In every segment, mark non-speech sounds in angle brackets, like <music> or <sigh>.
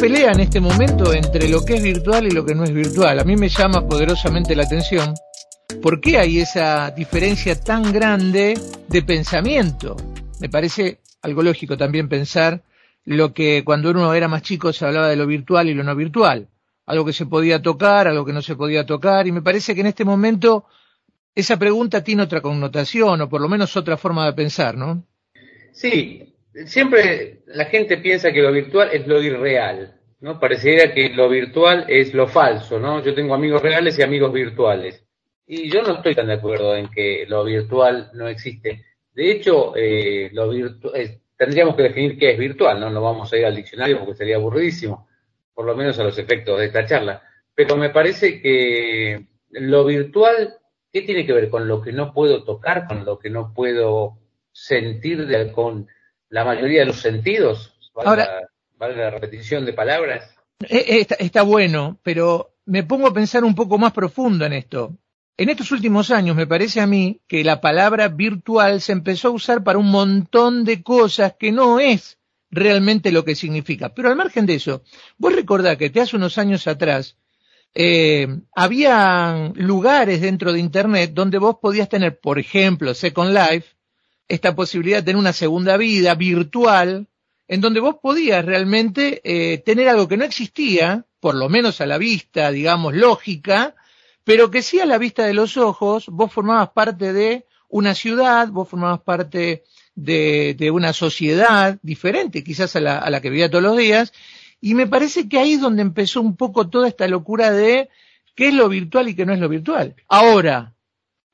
pelea en este momento entre lo que es virtual y lo que no es virtual. A mí me llama poderosamente la atención. ¿Por qué hay esa diferencia tan grande de pensamiento? Me parece algo lógico también pensar lo que cuando uno era más chico se hablaba de lo virtual y lo no virtual. Algo que se podía tocar, algo que no se podía tocar. Y me parece que en este momento esa pregunta tiene otra connotación o por lo menos otra forma de pensar, ¿no? Sí, siempre la gente piensa que lo virtual es lo irreal, ¿no? Parecería que lo virtual es lo falso, ¿no? Yo tengo amigos reales y amigos virtuales. Y yo no estoy tan de acuerdo en que lo virtual no existe. De hecho, eh, lo virtual, tendríamos que definir qué es virtual, ¿no? No vamos a ir al diccionario porque sería aburridísimo, por lo menos a los efectos de esta charla. Pero me parece que lo virtual, ¿qué tiene que ver con lo que no puedo tocar, con lo que no puedo sentir de, con la mayoría de los sentidos. Ahora, ¿vale la repetición de palabras? Eh, eh, está, bueno, pero me pongo a pensar un poco más profundo en esto. En estos últimos años me parece a mí que la palabra virtual se empezó a usar para un montón de cosas que no es realmente lo que significa. Pero al margen de eso, vos recordás que te hace unos años atrás eh, había lugares dentro de Internet donde vos podías tener, por ejemplo, Second Life, esta posibilidad de tener una segunda vida virtual, en donde vos podías realmente eh, tener algo que no existía, por lo menos a la vista, digamos, lógica, pero que sí a la vista de los ojos, vos formabas parte de una ciudad, vos formabas parte de, de una sociedad diferente quizás a la, a la que vivía todos los días, y me parece que ahí es donde empezó un poco toda esta locura de qué es lo virtual y qué no es lo virtual. Ahora,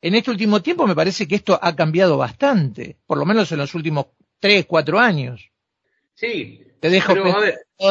en este último tiempo me parece que esto ha cambiado bastante, por lo menos en los últimos tres, cuatro años. Sí. Te dejo,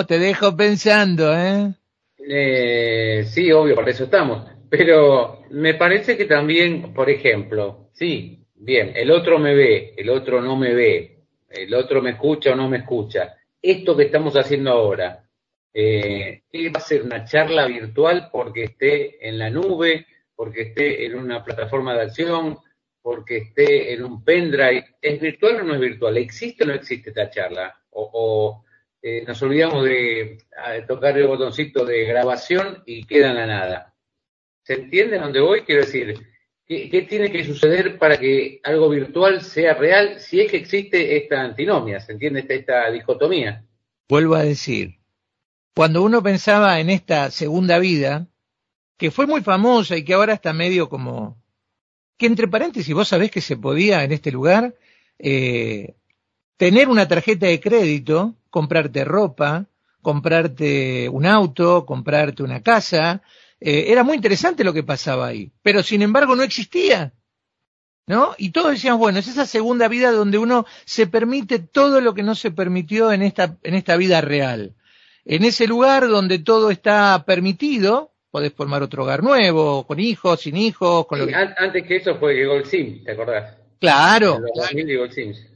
te dejo pensando, ¿eh? ¿eh? Sí, obvio, por eso estamos. Pero me parece que también, por ejemplo, sí, bien, el otro me ve, el otro no me ve, el otro me escucha o no me escucha. Esto que estamos haciendo ahora, eh, va a ser una charla virtual porque esté en la nube, porque esté en una plataforma de acción, porque esté en un pendrive. ¿Es virtual o no es virtual? ¿Existe o no existe esta charla? O, eh, nos olvidamos de tocar el botoncito de grabación y queda en la nada. ¿Se entiende dónde voy? Quiero decir, ¿qué, tiene que suceder para que algo virtual sea real si es que existe esta antinomia? ¿Se entiende esta, dicotomía? Vuelvo a decir, cuando uno pensaba en esta segunda vida, que fue muy famosa y que ahora está medio como... Que entre paréntesis, vos sabés que se podía en este lugar eh, tener una tarjeta de crédito, comprarte ropa, comprarte un auto, comprarte una casa. Eh, era muy interesante lo que pasaba ahí, pero sin embargo no existía. ¿No? Y todos decían, bueno, es esa segunda vida donde uno se permite todo lo que no se permitió en esta, en esta vida real. En ese lugar donde todo está permitido, podés formar otro hogar nuevo, con hijos, sin hijos, con lo que... Antes que eso fue el Sims, ¿te acordás? Claro. llegó el Sims.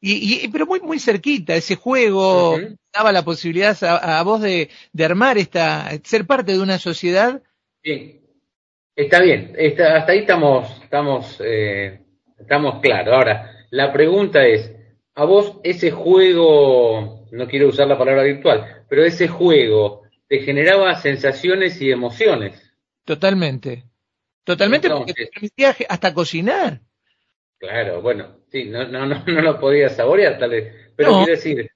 Y, pero muy muy cerquita, ese juego daba la posibilidad a, vos de, de, armar esta, ser parte de una sociedad. Bien, está bien, está, hasta ahí estamos, estamos, eh, estamos claros. Ahora, la pregunta es, a vos ese juego, no quiero usar la palabra virtual, pero ese juego te generaba sensaciones y emociones. Totalmente. Totalmente porque te permitía hasta cocinar. Claro, bueno, sí, no, no, no, no lo podía saborear tal vez. Pero quiero decir,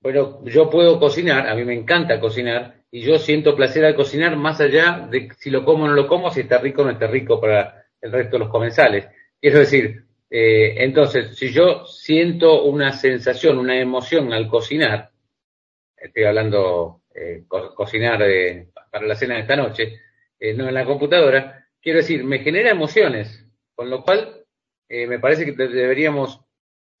bueno, yo puedo cocinar, a mí me encanta cocinar, y yo siento placer al cocinar más allá de si lo como o no lo como, si está rico o no está rico para el resto de los comensales. Quiero decir, eh, entonces, si yo siento una sensación, una emoción al cocinar, estoy hablando eh, cocinar eh, para la cena de esta noche, eh, no en la computadora, quiero decir, me genera emociones, con lo cual me parece que deberíamos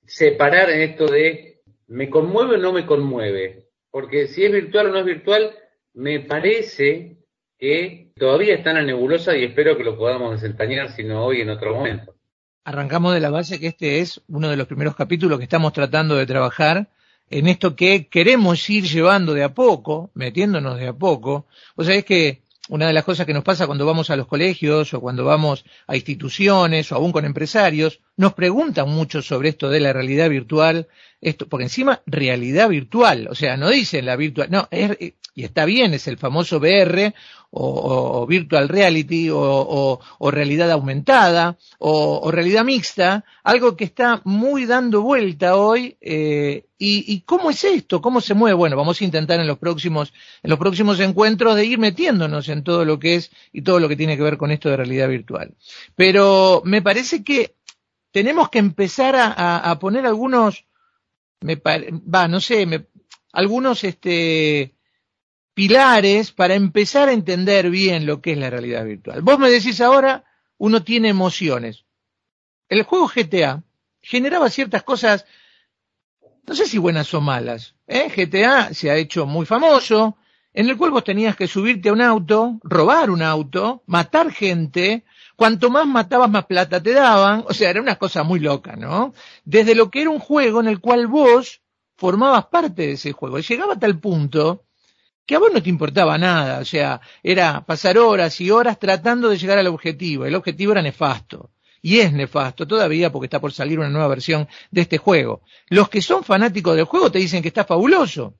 separar en esto de me conmueve o no me conmueve, porque si es virtual o no es virtual, me parece que todavía está en la nebulosa y espero que lo podamos desentrañar, si no hoy en otro momento. Arrancamos de la base que este es uno de los primeros capítulos que estamos tratando de trabajar en esto que queremos ir llevando de a poco, metiéndonos de a poco. O sea, es que una de las cosas que nos pasa cuando vamos a los colegios o cuando vamos a instituciones o aún con empresarios, nos preguntan mucho sobre esto de la realidad virtual, esto, porque encima realidad virtual, o sea, no dicen la virtual, no, es, y está bien, es el famoso VR o, Virtual Reality o, realidad aumentada o, realidad mixta, algo que está muy dando vuelta hoy. Eh, y, cómo es esto? ¿Cómo se mueve? Bueno, vamos a intentar en los próximos, en los próximos encuentros de ir metiéndonos en todo lo que es y todo lo que tiene que ver con esto de realidad virtual. Pero me parece que tenemos que empezar a, poner algunos, me va, no sé, me, algunos este pilares para empezar a entender bien lo que es la realidad virtual. Vos me decís ahora, uno tiene emociones. El juego GTA generaba ciertas cosas, no sé si buenas o malas. ¿eh? GTA se ha hecho muy famoso, en el cual vos tenías que subirte a un auto, robar un auto, matar gente, cuanto más matabas más plata te daban, o sea, era una cosa muy loca, ¿no? Desde lo que era un juego en el cual vos formabas parte de ese juego. Llegaba a tal punto que a vos no te importaba nada, o sea, era pasar horas y horas tratando de llegar al objetivo, el objetivo era nefasto. Y es nefasto todavía porque está por salir una nueva versión de este juego. Los que son fanáticos del juego te dicen que está fabuloso.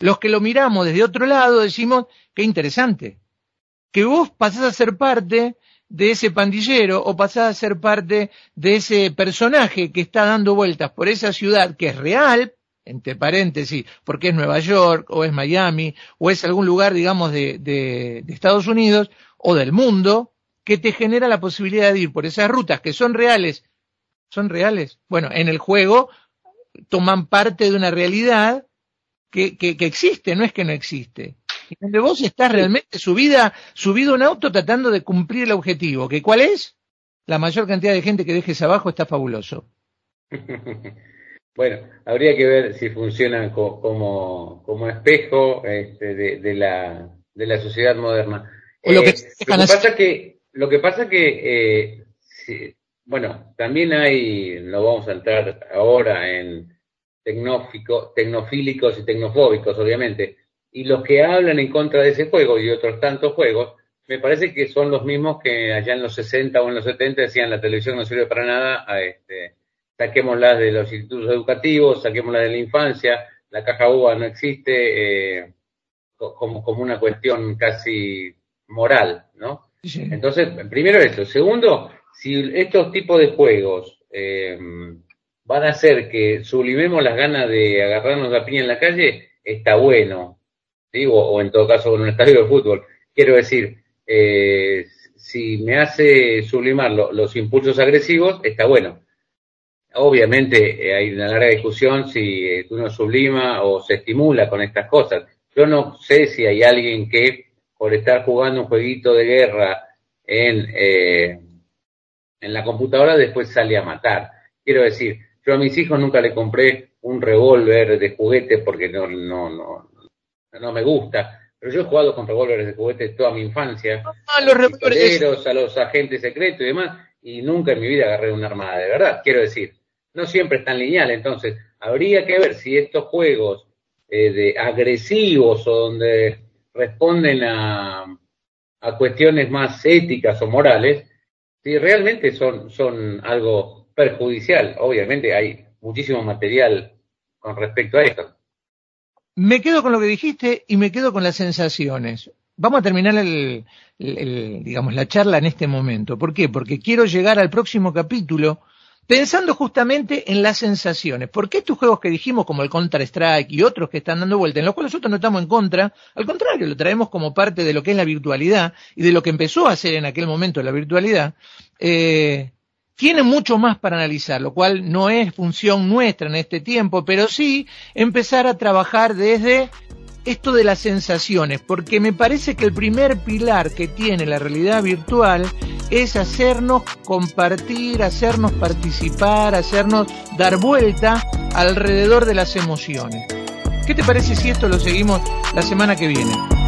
Los que lo miramos desde otro lado decimos, qué interesante. Que vos pasás a ser parte de ese pandillero o pasás a ser parte de ese personaje que está dando vueltas por esa ciudad que es real, entre paréntesis, porque es Nueva York, o es Miami, o es algún lugar, digamos, de, de, Estados Unidos, o del mundo, que te genera la posibilidad de ir por esas rutas que son reales. ¿Son reales? Bueno, en el juego toman parte de una realidad que, que, que existe, no es que no existe. Donde vos estás realmente subida, subido un auto tratando de cumplir el objetivo, que cuál es? La mayor cantidad de gente que dejes abajo está fabuloso. <laughs> Bueno, habría que ver si funcionan como, como espejo este, de, la, de la sociedad moderna. lo, que, eh, pasa que lo que pasa que eh, bueno, también hay, no vamos a entrar ahora en tecnofílicos y tecnofóbicos, obviamente, y los que hablan en contra de ese juego y otros tantos juegos, me parece que son los mismos que allá en los 60 o en los 70 decían la televisión no sirve para nada, a este, saquémoslas de los institutos educativos, saquémoslas de la infancia, la caja uva no existe eh, como, como una cuestión casi moral, ¿no? Entonces, primero eso. Segundo, si estos tipos de juegos eh, van a hacer que sublimemos las ganas de agarrarnos la piña en la calle, está bueno, digo, o en todo caso en un estadio de fútbol. Quiero decir, eh, si me hace sublimar los impulsos agresivos, está bueno. Obviamente eh, hay una larga discusión si eh, uno sublima o se estimula con estas cosas. Yo no sé si hay alguien que por estar jugando un jueguito de guerra en, en la computadora después sale a matar. Quiero decir, yo a mis hijos nunca le compré un revólver de juguete porque no, no, no, no me gusta. Pero yo he jugado con revólveres de juguete toda mi infancia. Ah, los revólveres. A los agentes secretos y demás. Y nunca en mi vida agarré una armada de verdad. Quiero decir, no siempre es tan lineal. Entonces, habría que ver si estos juegos eh, de agresivos o donde responden a, a cuestiones más éticas o morales, si realmente son, son algo perjudicial. Obviamente hay muchísimo material con respecto a esto. Me quedo con lo que dijiste y me quedo con las sensaciones. Vamos a terminar el, digamos, la charla en este momento. ¿Por qué? Porque quiero llegar al próximo capítulo pensando justamente en las sensaciones. Porque estos juegos que dijimos, como el Counter-Strike y otros que están dando vuelta, en los cuales nosotros no estamos en contra, al contrario, lo traemos como parte de lo que es la virtualidad y de lo que empezó a hacer en aquel momento la virtualidad, eh, tiene mucho más para analizar, lo cual no es función nuestra en este tiempo, pero sí empezar a trabajar desde esto de las sensaciones, porque me parece que el primer pilar que tiene la realidad virtual es hacernos compartir, hacernos participar, hacernos dar vuelta alrededor de las emociones. ¿Qué te parece si esto lo seguimos la semana que viene?